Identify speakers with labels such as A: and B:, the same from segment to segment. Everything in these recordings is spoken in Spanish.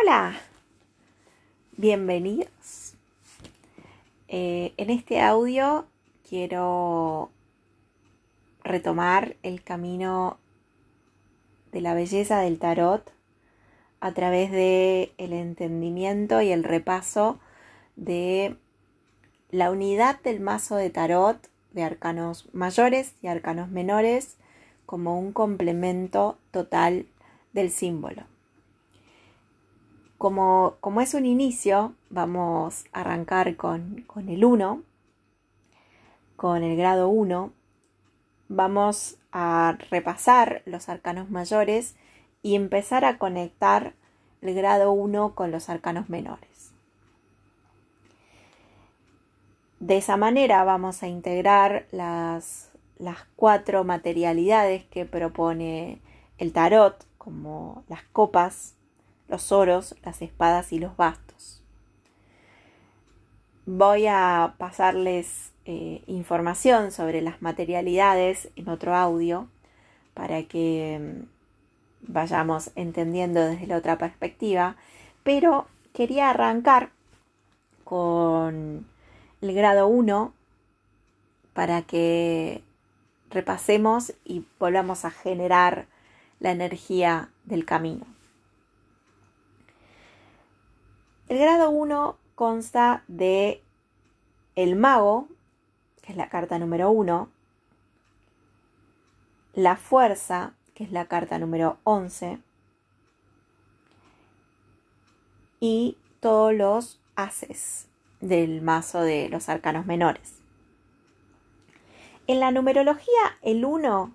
A: Hola, bienvenidos. Eh, en este audio quiero retomar el camino de la belleza del tarot a través de el entendimiento y el repaso de la unidad del mazo de tarot de arcanos mayores y arcanos menores como un complemento total del símbolo. Como, como es un inicio, vamos a arrancar con, con el 1, con el grado 1. Vamos a repasar los arcanos mayores y empezar a conectar el grado 1 con los arcanos menores. De esa manera vamos a integrar las, las cuatro materialidades que propone el tarot, como las copas, los oros, las espadas y los bastos. Voy a pasarles eh, información sobre las materialidades en otro audio para que mm, vayamos entendiendo desde la otra perspectiva, pero quería arrancar con el grado 1 para que repasemos y volvamos a generar la energía del camino. El grado 1 consta de el mago, que es la carta número 1, la fuerza, que es la carta número 11, y todos los haces del mazo de los arcanos menores. En la numerología, el 1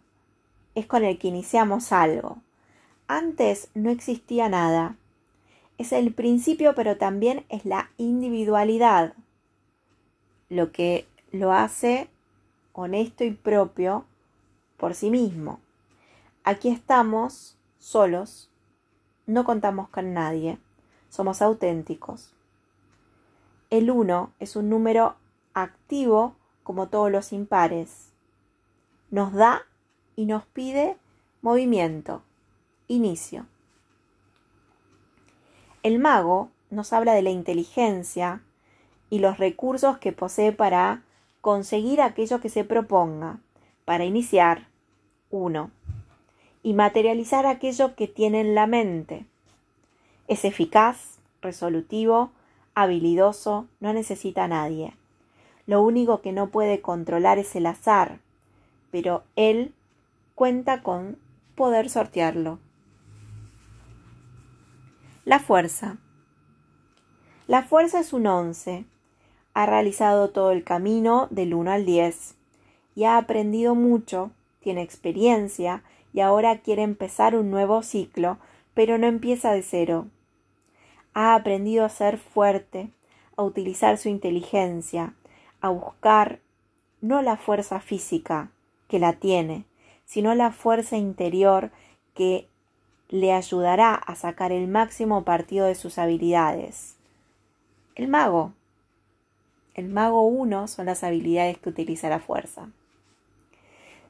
A: es con el que iniciamos algo. Antes no existía nada. Es el principio, pero también es la individualidad, lo que lo hace honesto y propio por sí mismo. Aquí estamos solos, no contamos con nadie, somos auténticos. El 1 es un número activo como todos los impares. Nos da y nos pide movimiento, inicio. El mago nos habla de la inteligencia y los recursos que posee para conseguir aquello que se proponga, para iniciar, uno, y materializar aquello que tiene en la mente. Es eficaz, resolutivo, habilidoso, no necesita a nadie. Lo único que no puede controlar es el azar, pero él cuenta con poder sortearlo. La fuerza. La fuerza es un 11. Ha realizado todo el camino del 1 al 10 y ha aprendido mucho, tiene experiencia y ahora quiere empezar un nuevo ciclo, pero no empieza de cero. Ha aprendido a ser fuerte, a utilizar su inteligencia, a buscar no la fuerza física, que la tiene, sino la fuerza interior que le ayudará a sacar el máximo partido de sus habilidades. El mago. El mago 1 son las habilidades que utiliza la fuerza.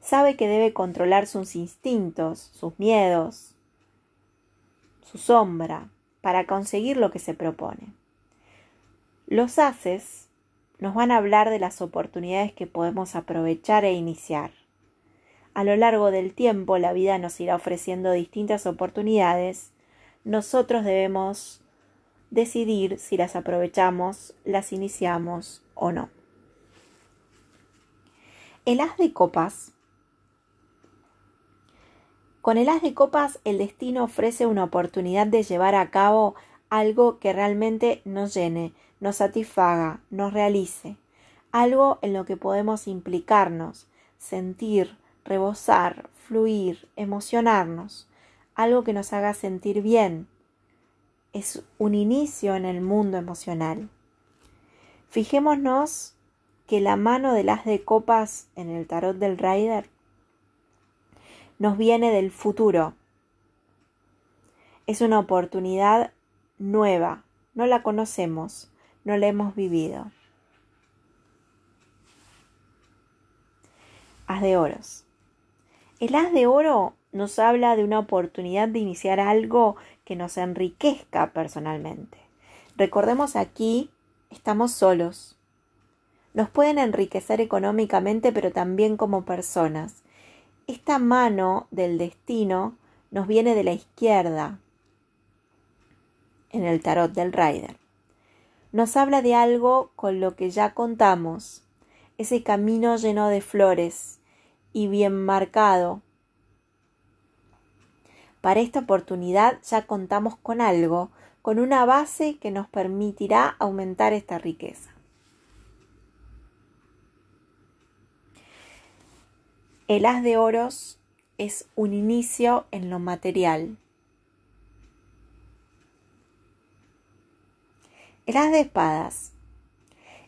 A: Sabe que debe controlar sus instintos, sus miedos, su sombra, para conseguir lo que se propone. Los haces nos van a hablar de las oportunidades que podemos aprovechar e iniciar. A lo largo del tiempo la vida nos irá ofreciendo distintas oportunidades. Nosotros debemos decidir si las aprovechamos, las iniciamos o no. El as de copas. Con el as de copas el destino ofrece una oportunidad de llevar a cabo algo que realmente nos llene, nos satisfaga, nos realice, algo en lo que podemos implicarnos, sentir, rebosar, fluir, emocionarnos, algo que nos haga sentir bien. Es un inicio en el mundo emocional. Fijémonos que la mano de las de copas en el tarot del Rider nos viene del futuro. Es una oportunidad nueva, no la conocemos, no la hemos vivido. Haz de oros. El haz de oro nos habla de una oportunidad de iniciar algo que nos enriquezca personalmente. Recordemos aquí, estamos solos. Nos pueden enriquecer económicamente, pero también como personas. Esta mano del destino nos viene de la izquierda en el tarot del Rider. Nos habla de algo con lo que ya contamos, ese camino lleno de flores y bien marcado. Para esta oportunidad ya contamos con algo, con una base que nos permitirá aumentar esta riqueza. El haz de oros es un inicio en lo material. El haz de espadas.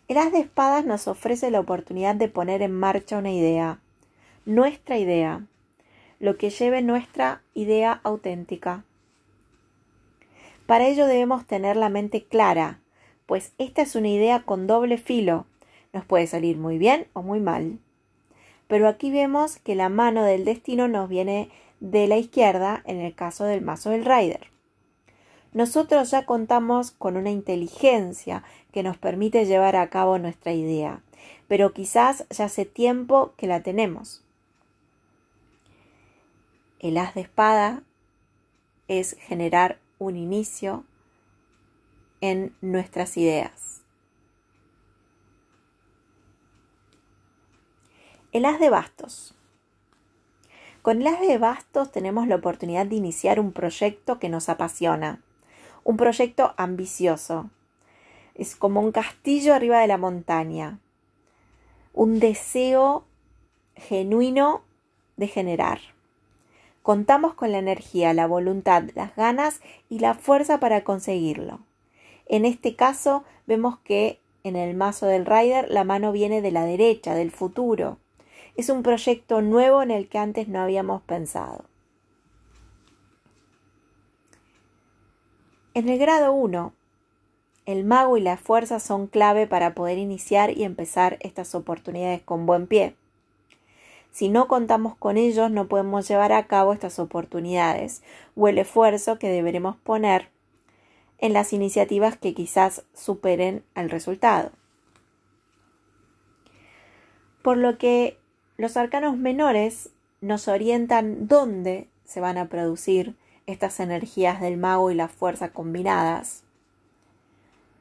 A: El haz de espadas nos ofrece la oportunidad de poner en marcha una idea, nuestra idea, lo que lleve nuestra idea auténtica. Para ello debemos tener la mente clara, pues esta es una idea con doble filo, nos puede salir muy bien o muy mal. Pero aquí vemos que la mano del destino nos viene de la izquierda en el caso del mazo del Rider. Nosotros ya contamos con una inteligencia que nos permite llevar a cabo nuestra idea, pero quizás ya hace tiempo que la tenemos. El as de espada es generar un inicio en nuestras ideas. El as de bastos. Con el as de bastos tenemos la oportunidad de iniciar un proyecto que nos apasiona, un proyecto ambicioso. Es como un castillo arriba de la montaña, un deseo genuino de generar. Contamos con la energía, la voluntad, las ganas y la fuerza para conseguirlo. En este caso vemos que en el mazo del Rider la mano viene de la derecha, del futuro. Es un proyecto nuevo en el que antes no habíamos pensado. En el grado 1, el mago y la fuerza son clave para poder iniciar y empezar estas oportunidades con buen pie. Si no contamos con ellos, no podemos llevar a cabo estas oportunidades o el esfuerzo que deberemos poner en las iniciativas que quizás superen el resultado. Por lo que los arcanos menores nos orientan dónde se van a producir estas energías del mago y la fuerza combinadas.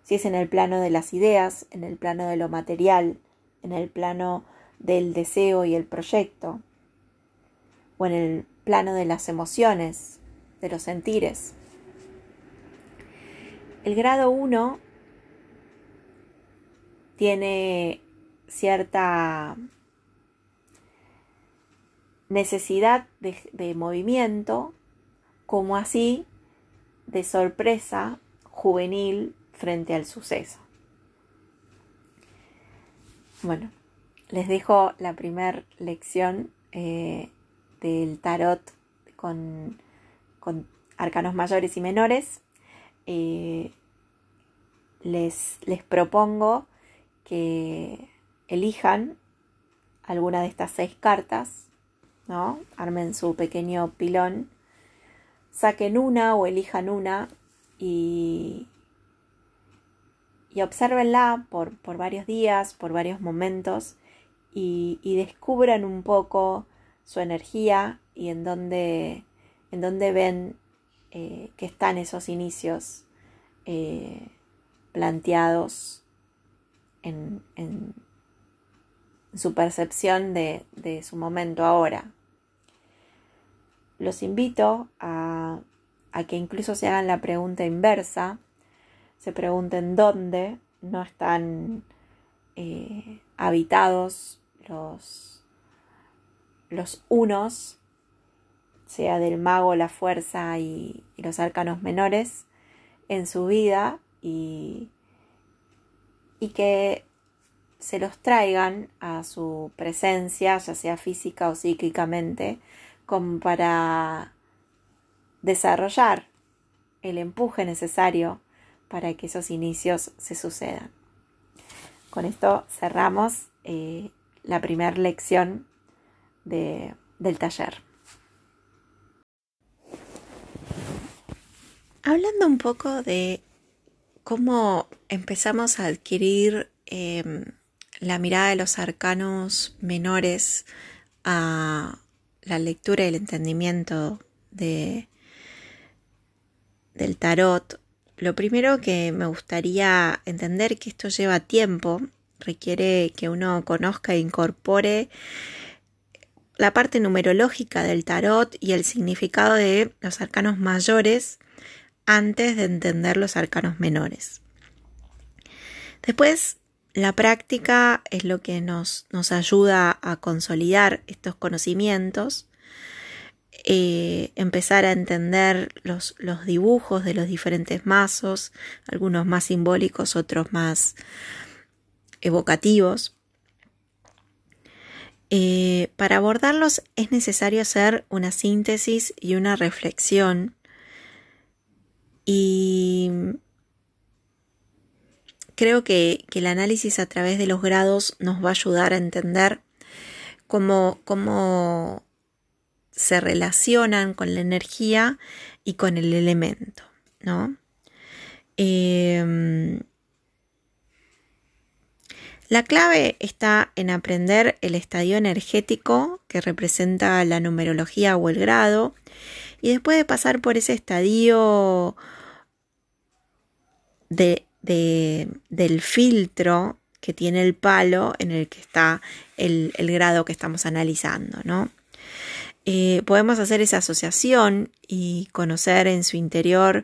A: Si es en el plano de las ideas, en el plano de lo material, en el plano del deseo y el proyecto, o en el plano de las emociones, de los sentires. El grado 1 tiene cierta necesidad de, movimiento, como así de sorpresa juvenil frente al suceso. Bueno, les dejo la primera lección eh, del tarot con, arcanos mayores y menores. Eh, les, les propongo que elijan alguna de estas seis cartas ¿no? Armen su pequeño pilón, saquen una o elijan una y, y observenla por, por varios días, por varios momentos y, descubran un poco su energía y en dónde, en dónde ven eh, que están esos inicios eh, planteados en, su percepción de, de su momento ahora. Los invito a, que incluso se hagan la pregunta inversa, se pregunten dónde no están eh, habitados los, los unos, sea del mago, la fuerza y, los arcanos menores en su vida y, y que se los traigan a su presencia, ya sea física o psíquicamente, como para desarrollar el empuje necesario para que esos inicios se sucedan. Con esto cerramos eh, la primera lección de, del taller. Hablando un poco de cómo empezamos a adquirir em, la mirada de los arcanos menores a la lectura y el entendimiento de, del tarot, lo primero que me gustaría entender que esto lleva tiempo requiere que uno conozca e incorpore la parte numerológica del tarot y el significado de los arcanos mayores antes de entender los arcanos menores. Después, la práctica es lo que nos, nos ayuda a consolidar estos conocimientos, eh, empezar a entender los, los dibujos de los diferentes mazos, algunos más simbólicos, otros más evocativos. Eh, para abordarlos es necesario hacer una síntesis y una reflexión y creo que, el análisis a través de los grados nos va a ayudar a entender cómo, cómo se relacionan con la energía y con el elemento, ¿no? Em, la clave está en aprender el estadio energético que representa la numerología o el grado y después de pasar por ese estadio de, del filtro que tiene el palo en el que está el, grado que estamos analizando, ¿no? Eh, podemos hacer esa asociación y conocer en su interior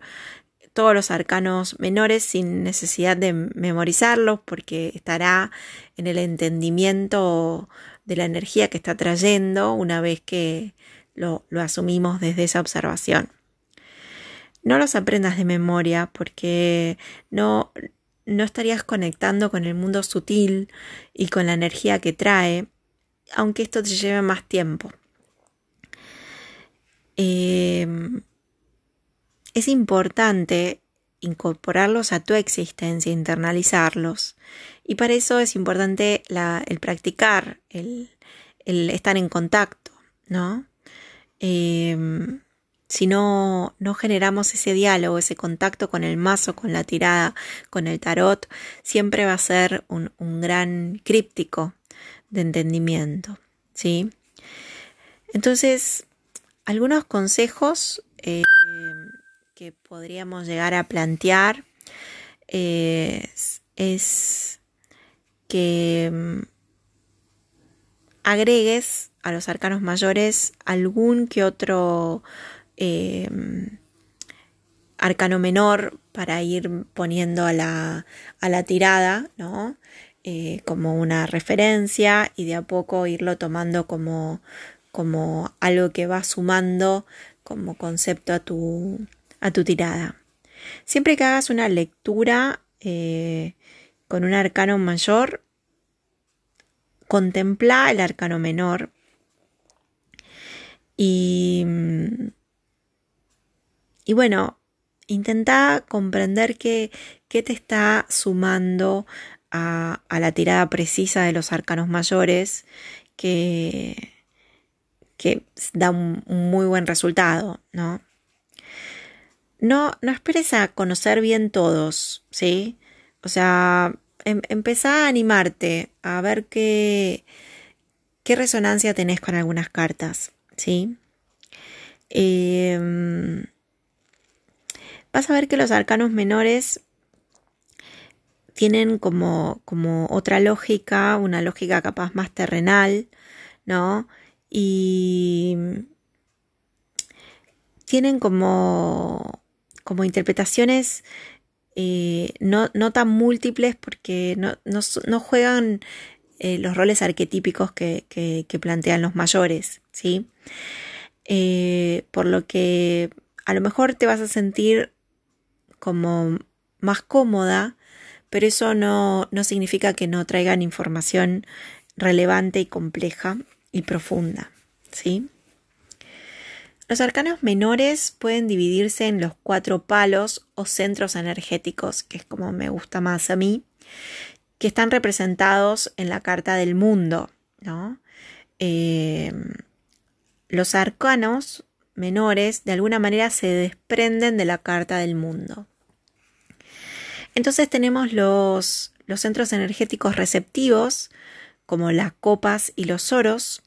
A: todos los arcanos menores sin necesidad de memorizarlos porque estará en el entendimiento de la energía que está trayendo una vez que lo asumimos desde esa observación. No los aprendas de memoria porque no, no estarías conectando con el mundo sutil y con la energía que trae, aunque esto te lleve más tiempo. Em, es importante incorporarlos a tu existencia, internalizarlos. Y para eso es importante el practicar, el, estar en contacto, ¿no? Em, si no, no generamos ese diálogo, ese contacto con el mazo, con la tirada, con el tarot, siempre va a ser un, gran críptico de entendimiento. ¿sí? Entonces, algunos consejos eh, que podríamos llegar a plantear es, que mm, agregues a los arcanos mayores algún que otro Em, arcano menor para ir poniendo a la, a la tirada, ¿no? Eh, como una referencia y de a poco irlo tomando como, como algo que va sumando como concepto a tu, a tu tirada. Siempre que hagas una lectura eh, con un arcano mayor, contempla el arcano menor y y bueno, intenta comprender qué, qué te está sumando a, la tirada precisa de los arcanos mayores que, que da un, muy buen resultado, ¿no? No, no esperes a conocer bien todos, ¿sí? O sea, em, empezá a animarte a ver qué, qué resonancia tenés con algunas cartas, ¿sí? Eh, vas a ver que los arcanos menores tienen como, como otra lógica, una lógica capaz más terrenal, ¿no? Y tienen como, como interpretaciones eh, no, no, tan múltiples porque no, no, juegan eh, los roles arquetípicos que, que, plantean los mayores, ¿sí? Eh, por lo que a lo mejor te vas a sentir como más cómoda, pero eso no, no significa que no traigan información relevante y compleja y profunda. ¿sí? Los arcanos menores pueden dividirse en los cuatro palos o centros energéticos, que es como me gusta más a mí, que están representados en la carta del mundo. Eh, los arcanos menores de alguna manera se desprenden de la carta del mundo. Entonces tenemos los, los centros energéticos receptivos, como las copas y los oros,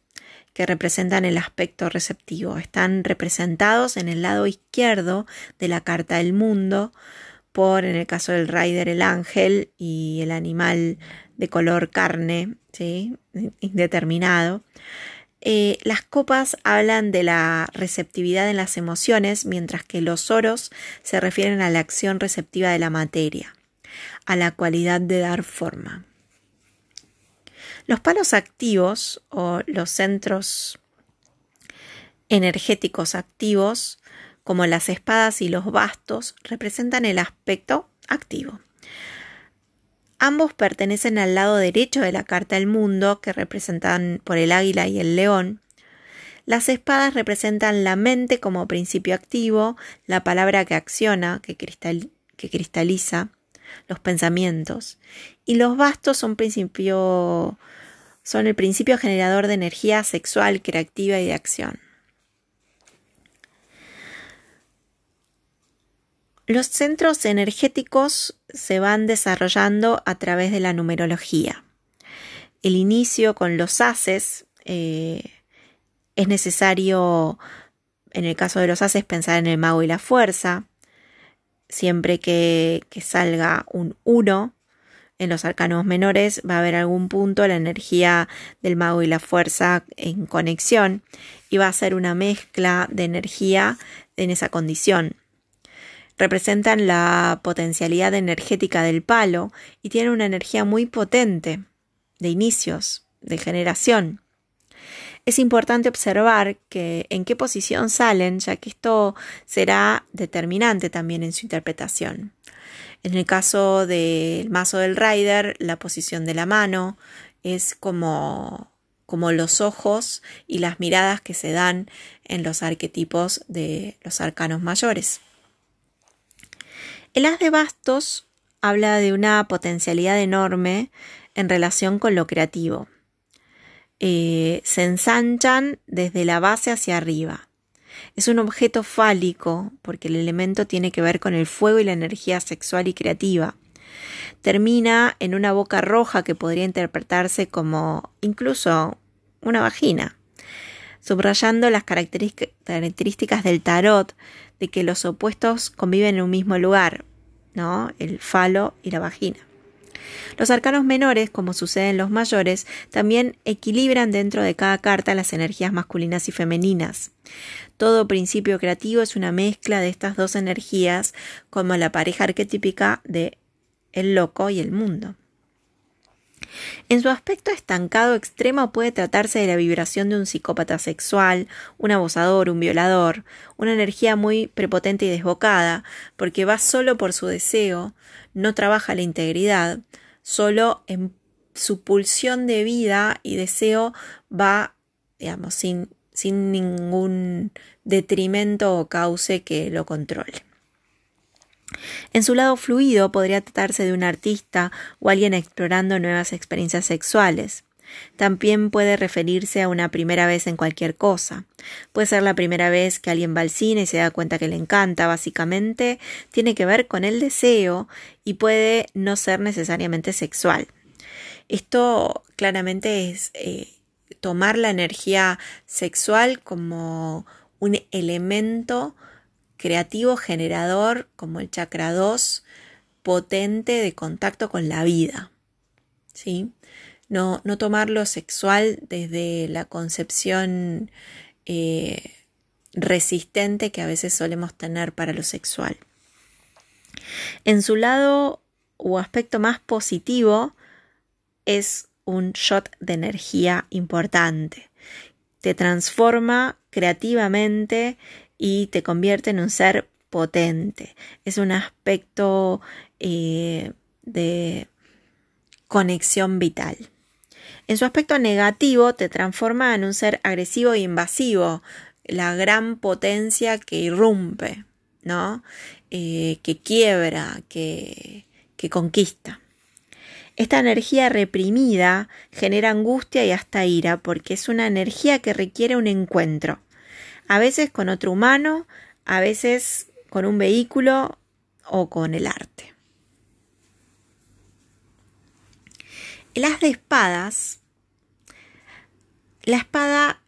A: que representan el aspecto receptivo. Están representados en el lado izquierdo de la carta del mundo por, en el caso del rider, el ángel y el animal de color carne, ¿sí? indeterminado. Eh, las copas hablan de la receptividad en las emociones, mientras que los oros se refieren a la acción receptiva de la materia, a la cualidad de dar forma. Los palos activos o los centros energéticos activos, como las espadas y los bastos, representan el aspecto activo. Ambos pertenecen al lado derecho de la carta del mundo, que representan por el águila y el león. Las espadas representan la mente como principio activo, la palabra que acciona, que, que cristaliza, los pensamientos. Y los bastos son, el principio generador de energía sexual, creativa y de acción. Los centros energéticos se van desarrollando a través de la numerología. El inicio con los haces eh, es necesario, en el caso de los haces, pensar en el mago y la fuerza. Siempre que, que salga un 1 en los arcanos menores va a haber algún punto la energía del mago y la fuerza en conexión y va a ser una mezcla de energía en esa condición representan la potencialidad energética del palo y tienen una energía muy potente de inicios, de generación. Es importante observar que en qué posición salen, ya que esto será determinante también en su interpretación. En el caso del mazo del rider, la posición de la mano es como, como los ojos y las miradas que se dan en los arquetipos de los arcanos mayores. El as de bastos habla de una potencialidad enorme en relación con lo creativo. Eh, se ensanchan desde la base hacia arriba. Es un objeto fálico porque el elemento tiene que ver con el fuego y la energía sexual y creativa. Termina en una boca roja que podría interpretarse como incluso una vagina, subrayando las características del tarot de que los opuestos conviven en un mismo lugar, ¿no? El falo y la vagina. Los arcanos menores, como sucede en los mayores, también equilibran dentro de cada carta las energías masculinas y femeninas. Todo principio creativo es una mezcla de estas dos energías, como la pareja arquetípica de el loco y el mundo. En su aspecto estancado extremo puede tratarse de la vibración de un psicópata sexual, un abusador, un violador, una energía muy prepotente y desbocada, porque va solo por su deseo, no trabaja la integridad, solo en su pulsión de vida y deseo va, digamos, sin, sin ningún detrimento o cauce que lo controle. En su lado fluido podría tratarse de un artista o alguien explorando nuevas experiencias sexuales. También puede referirse a una primera vez en cualquier cosa. Puede ser la primera vez que alguien va al cine y se da cuenta que le encanta. Básicamente tiene que ver con el deseo y puede no ser necesariamente sexual. Esto claramente es eh, tomar la energía sexual como un elemento creativo generador como el chakra 2, potente de contacto con la vida. ¿sí? No, no tomar lo sexual desde la concepción eh, resistente que a veces solemos tener para lo sexual. En su lado o aspecto más positivo es un shot de energía importante. Te transforma creativamente y te convierte en un ser potente. Es un aspecto eh, de conexión vital. En su aspecto negativo te transforma en un ser agresivo e invasivo, la gran potencia que irrumpe, ¿no? Eh, que quiebra, que, que conquista. Esta energía reprimida genera angustia y hasta ira porque es una energía que requiere un encuentro. a veces con otro humano, a veces con un vehículo o con el arte. El de espadas, la espada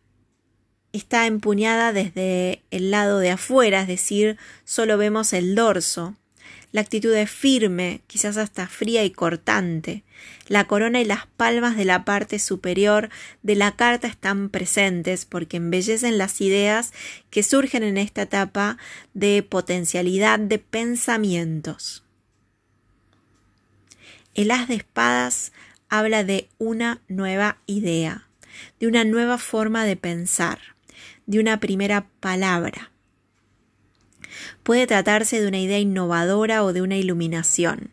A: está empuñada desde el lado de afuera, es decir, solo vemos el dorso. La actitud es firme, quizás hasta fría y cortante. La corona y las palmas de la parte superior de la carta están presentes porque embellecen las ideas que surgen en esta etapa de potencialidad de pensamientos. El as de espadas habla de una nueva idea, de una nueva forma de pensar de una primera palabra. Puede tratarse de una idea innovadora o de una iluminación.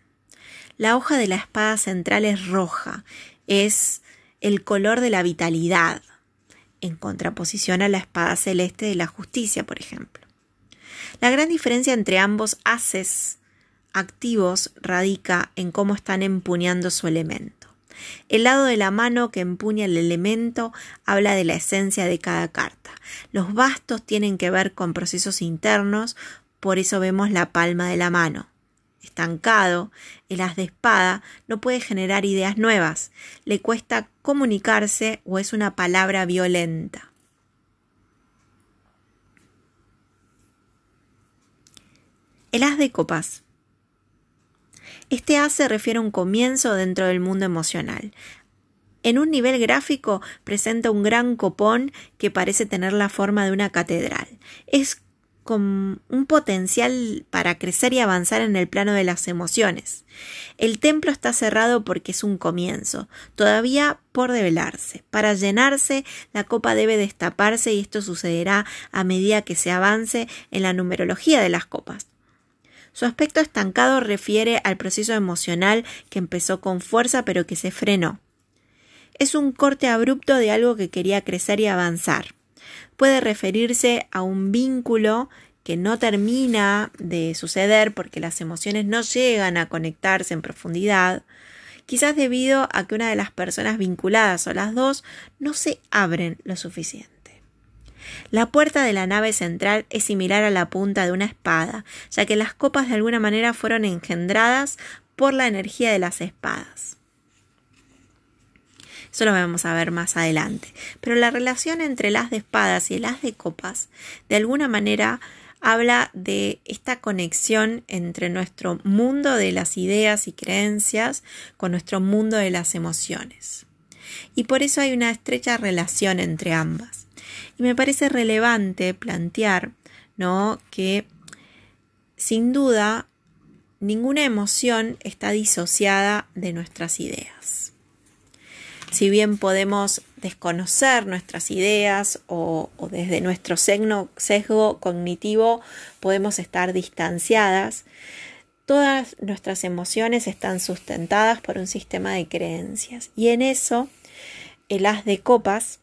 A: La hoja de la espada central es roja, es el color de la vitalidad, en contraposición a la espada celeste de la justicia, por ejemplo. La gran diferencia entre ambos haces activos radica en cómo están empuñando su elemento. El lado de la mano que empuña el elemento habla de la esencia de cada carta. Los bastos tienen que ver con procesos internos, por eso vemos la palma de la mano. Estancado, el as de espada no puede generar ideas nuevas, le cuesta comunicarse o es una palabra violenta. El as de copas este A se refiere a un comienzo dentro del mundo emocional. En un nivel gráfico presenta un gran copón que parece tener la forma de una catedral. Es con un potencial para crecer y avanzar en el plano de las emociones. El templo está cerrado porque es un comienzo, todavía por develarse. Para llenarse, la copa debe destaparse y esto sucederá a medida que se avance en la numerología de las copas. Su aspecto estancado refiere al proceso emocional que empezó con fuerza pero que se frenó. Es un corte abrupto de algo que quería crecer y avanzar. Puede referirse a un vínculo que no termina de suceder porque las emociones no llegan a conectarse en profundidad, quizás debido a que una de las personas vinculadas o las dos no se abren lo suficiente. La puerta de la nave central es similar a la punta de una espada, ya que las copas de alguna manera fueron engendradas por la energía de las espadas. Eso lo vamos a ver más adelante. Pero la relación entre el as de espadas y el as de copas, de alguna manera, habla de esta conexión entre nuestro mundo de las ideas y creencias con nuestro mundo de las emociones. Y por eso hay una estrecha relación entre ambas. Y me parece relevante plantear, ¿no? Que sin duda ninguna emoción está disociada de nuestras ideas. Si bien podemos desconocer nuestras ideas o, desde nuestro sesgo cognitivo podemos estar distanciadas, todas nuestras emociones están sustentadas por un sistema de creencias. Y en eso, el as de copas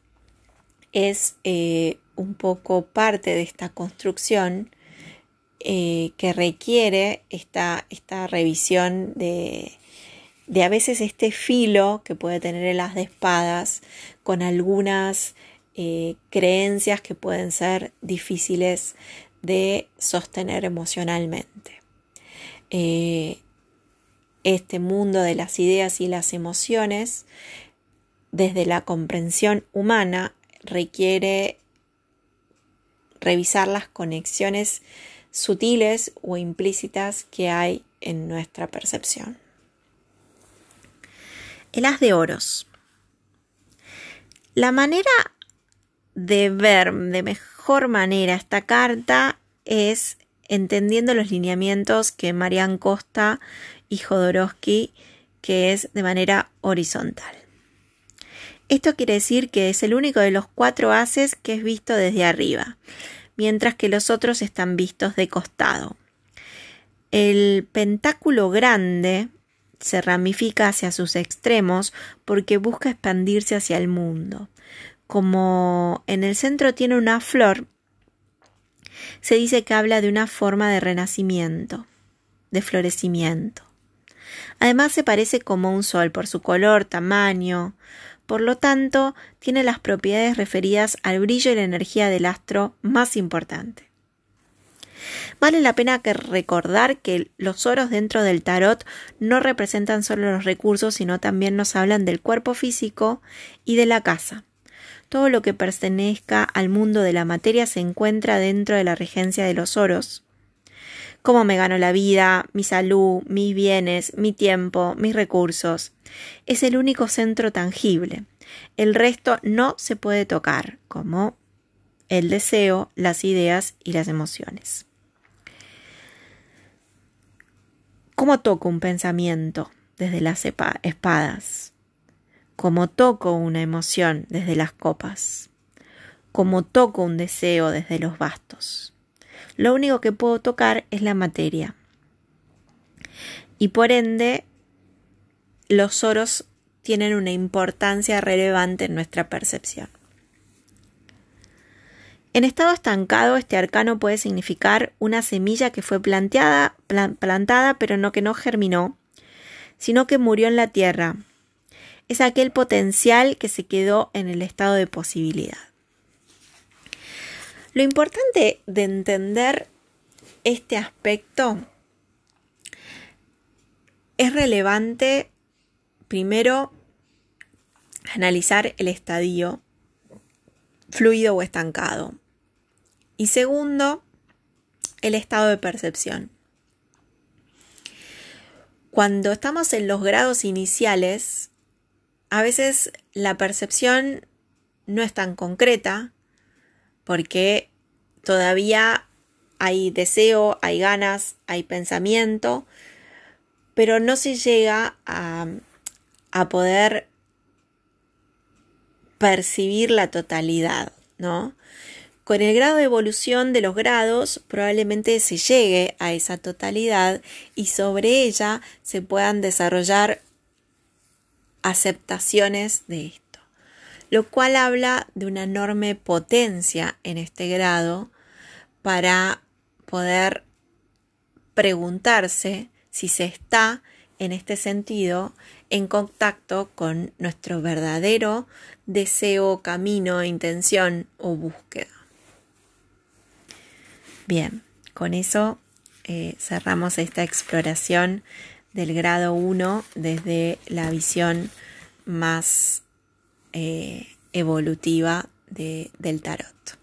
A: es eh, un poco parte de esta construcción eh, que requiere esta, esta revisión de, de, a veces este filo que puede tener el as de espadas con algunas eh, creencias que pueden ser difíciles de sostener emocionalmente. este mundo de las ideas y las emociones desde la comprensión humana requiere revisar las conexiones sutiles o implícitas que hay en nuestra percepción. El as de oros. La manera de ver de mejor manera esta carta es entendiendo los lineamientos que Marian Costa y Jodorowsky, que es de manera horizontal. Esto quiere decir que es el único de los cuatro haces que es visto desde arriba, mientras que los otros están vistos de costado. El pentáculo grande se ramifica hacia sus extremos porque busca expandirse hacia el mundo. Como en el centro tiene una flor, se dice que habla de una forma de renacimiento, de florecimiento. Además se parece como un sol por su color, tamaño, por lo tanto, tiene las propiedades referidas al brillo y la energía del astro más importante. Vale la pena que recordar que los oros dentro del tarot no representan solo los recursos, sino también nos hablan del cuerpo físico y de la casa. Todo lo que pertenezca al mundo de la materia se encuentra dentro de la regencia de los oros. Cómo me gano la vida, mi salud, mis bienes, mi tiempo, mis recursos. Es el único centro tangible. El resto no se puede tocar, como el deseo, las ideas y las emociones. ¿Cómo toco un pensamiento desde las espadas? ¿Cómo toco una emoción desde las copas? ¿Cómo toco un deseo desde los bastos? Lo único que puedo tocar es la materia. Y por ende, los oros tienen una importancia relevante en nuestra percepción. En estado estancado, este arcano puede significar una semilla que fue plantada, pero no que no germinó, sino que murió en la tierra. Es aquel potencial que se quedó en el estado de posibilidad. Lo importante de entender este aspecto es relevante primero analizar el estadio fluido o estancado. Y segundo, el estado de percepción. Cuando estamos en los grados iniciales, a veces la percepción no es tan concreta porque todavía hay deseo, hay ganas, hay pensamiento, pero no se llega a, a poder percibir la totalidad, ¿no? Con el grado de evolución de los grados probablemente se llegue a esa totalidad y sobre ella se puedan desarrollar aceptaciones de esto, lo cual habla de una enorme potencia en este grado para poder preguntarse si se está en este sentido en contacto con nuestro verdadero deseo, camino, intención o búsqueda. Bien, con eso eh, cerramos esta exploración del grado 1 desde la visión más eh, evolutiva del tarot.